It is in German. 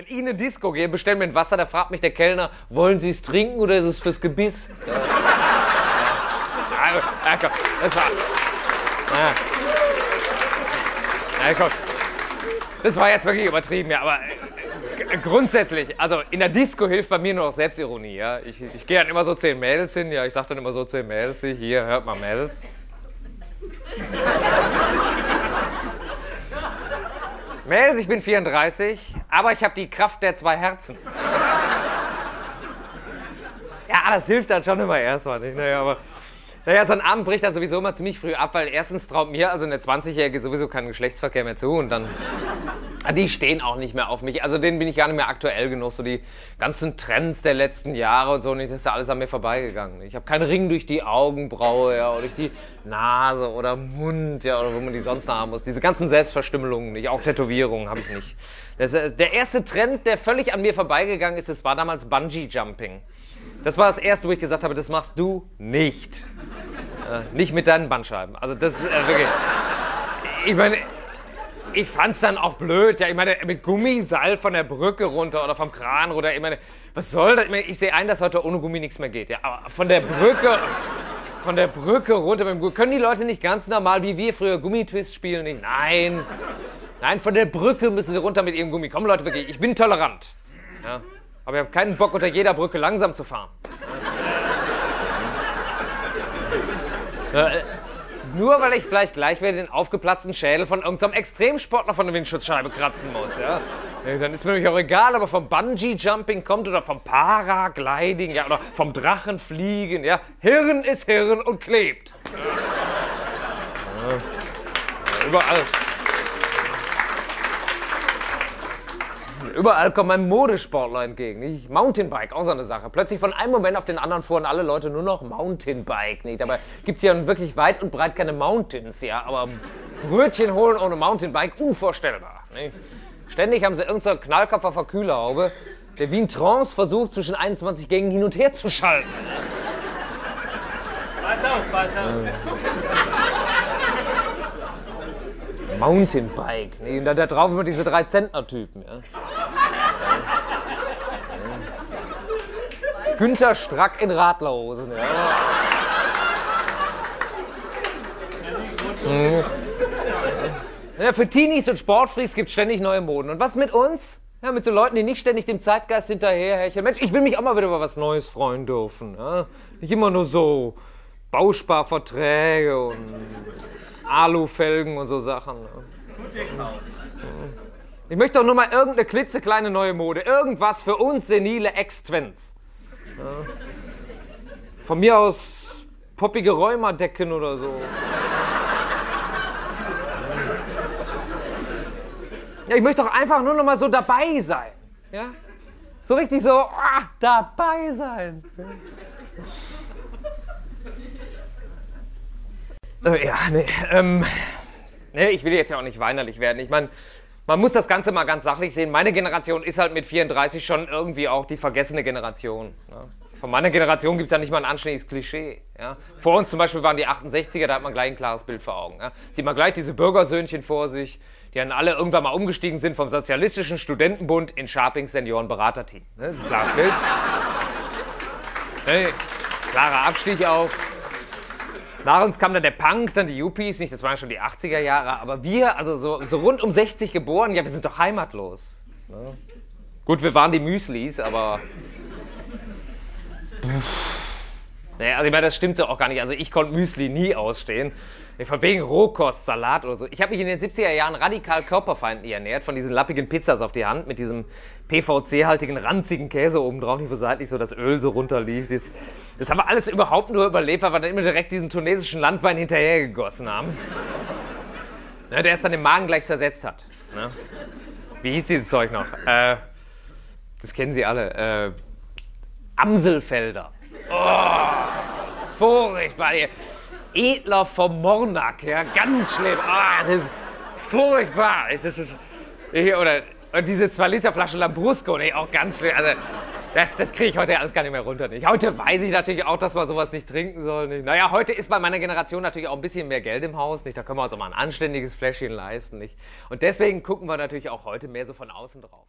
Wenn ich in eine Disco gehe, bestelle mir ein Wasser, da fragt mich der Kellner, wollen Sie es trinken oder ist es fürs Gebiss? Ja. Ja, ja, komm, das war. Ja. Ja, komm. Das war jetzt wirklich übertrieben, ja, aber äh, grundsätzlich, also in der Disco hilft bei mir nur noch Selbstironie, ja. Ich, ich gehe dann immer so zehn Mädels hin, ja, ich sag dann immer so zehn Mädels, hier, hört mal Mädels. Mädels, ich bin 34, aber ich habe die Kraft der zwei Herzen. Ja, das hilft dann schon immer erstmal nicht. Naja, aber naja, so ein Abend bricht dann sowieso immer ziemlich früh ab, weil erstens traut mir, also eine 20-Jährige, sowieso keinen Geschlechtsverkehr mehr zu und dann, die stehen auch nicht mehr auf mich. Also denen bin ich gar nicht mehr aktuell genug. So die ganzen Trends der letzten Jahre und so, nicht, das ist ja alles an mir vorbeigegangen. Ich habe keinen Ring durch die Augenbraue, ja, oder durch die Nase oder Mund, ja, oder wo man die sonst haben muss. Diese ganzen Selbstverstümmelungen nicht, auch Tätowierungen habe ich nicht. Das, äh, der erste Trend, der völlig an mir vorbeigegangen ist, das war damals Bungee Jumping. Das war das erste, wo ich gesagt habe, das machst du nicht. Äh, nicht mit deinen Bandscheiben. Also das ist äh, wirklich. Ich meine, ich fand's dann auch blöd. Ja, ich meine, mit Gummiseil von der Brücke runter oder vom Kran runter. Ich meine, was soll das? Ich, meine, ich sehe ein, dass heute ohne Gummi nichts mehr geht. Ja, aber von der Brücke. Von der Brücke runter mit dem Gummi. Können die Leute nicht ganz normal, wie wir früher Gummitwist spielen? Nicht? Nein. Nein, von der Brücke müssen sie runter mit ihrem Gummi. Komm, Leute, wirklich. Ich bin tolerant. Ja. Aber ich habe keinen Bock, unter jeder Brücke langsam zu fahren. äh, nur weil ich vielleicht gleich wieder den aufgeplatzten Schädel von irgendeinem Extremsportler von der Windschutzscheibe kratzen muss, ja. Dann ist mir nämlich auch egal, ob er vom Bungee-Jumping kommt oder vom Paragliding, ja, oder vom Drachenfliegen, ja. Hirn ist Hirn und klebt. Ja. Ja, überall. Überall kommen einem Modesportler entgegen. Nicht? Mountainbike, auch so eine Sache. Plötzlich von einem Moment auf den anderen fuhren alle Leute nur noch Mountainbike. Nicht? Dabei gibt es ja wirklich weit und breit keine Mountains. Ja? Aber Brötchen holen ohne Mountainbike, unvorstellbar. Nicht? Ständig haben sie irgendeinen so Knallkopf auf der Kühlerhaube, der wie ein Trance versucht, zwischen 21 Gängen hin und her zu schalten. Pass auf, pass auf. Mountainbike. Nee, da, da drauf immer diese drei Zentner-Typen. Ja. Günther Strack in Radlerhosen. Ja. Mhm. Ja, für Teenies und Sportfreaks gibt es ständig neue Moden. Und was mit uns? Ja, mit so Leuten, die nicht ständig dem Zeitgeist hinterherhecheln. Mensch, ich will mich auch mal wieder über was Neues freuen dürfen. Ja? Nicht immer nur so Bausparverträge und Alufelgen und so Sachen. Ich möchte doch nur mal irgendeine klitzekleine neue Mode. Irgendwas für uns senile Ex-Twins. Von mir aus poppige Räumerdecken oder so. Ja, ich möchte doch einfach nur noch mal so dabei sein. Ja? So richtig so ah, dabei sein. Äh, ja, nee, ähm, nee, ich will jetzt ja auch nicht weinerlich werden. Ich meine, man muss das Ganze mal ganz sachlich sehen. Meine Generation ist halt mit 34 schon irgendwie auch die vergessene Generation. Ja. Von meiner Generation gibt es ja nicht mal ein anständiges Klischee. Ja. Vor uns zum Beispiel waren die 68er, da hat man gleich ein klares Bild vor Augen. Ja. Sieht man gleich diese Bürgersöhnchen vor sich, die dann alle irgendwann mal umgestiegen sind vom Sozialistischen Studentenbund in Sharpings Seniorenberaterteam. Das ist ein klares Bild. Nee, klarer Abstieg auch. Nach uns kam dann der Punk, dann die Yuppies, nicht, das waren schon die 80er Jahre, aber wir, also so, so rund um 60 geboren, ja, wir sind doch heimatlos. Ne? Gut, wir waren die Müslis, aber. Naja, also ich meine, das stimmt so auch gar nicht. Also ich konnte Müsli nie ausstehen. Von wegen Rohkost, Salat oder so. Ich habe mich in den 70er Jahren radikal körperfeindlich ernährt, von diesen lappigen Pizzas auf die Hand mit diesem PVC-haltigen, ranzigen Käse oben drauf, nicht wo seitlich so das Öl so runterlief. Das, das haben wir alles überhaupt nur überlebt, weil wir dann immer direkt diesen tunesischen Landwein hinterhergegossen haben. Ne, der es dann im Magen gleich zersetzt hat. Ne? Wie hieß dieses Zeug noch? Äh, das kennen Sie alle. Äh, Amselfelder. Oh, furchtbar edler vom Mornack, ja, ganz schlimm. Ah, das ist furchtbar. Das ist, oder und diese 2 Liter Flasche Lambrusco, nee, auch ganz schlimm. Also, das, das kriege ich heute alles gar nicht mehr runter. Nicht. Heute weiß ich natürlich auch, dass man sowas nicht trinken soll. Nicht. Naja, heute ist bei meiner Generation natürlich auch ein bisschen mehr Geld im Haus. Nicht. Da können wir uns auch mal ein anständiges Fläschchen leisten. Nicht. Und deswegen gucken wir natürlich auch heute mehr so von außen drauf.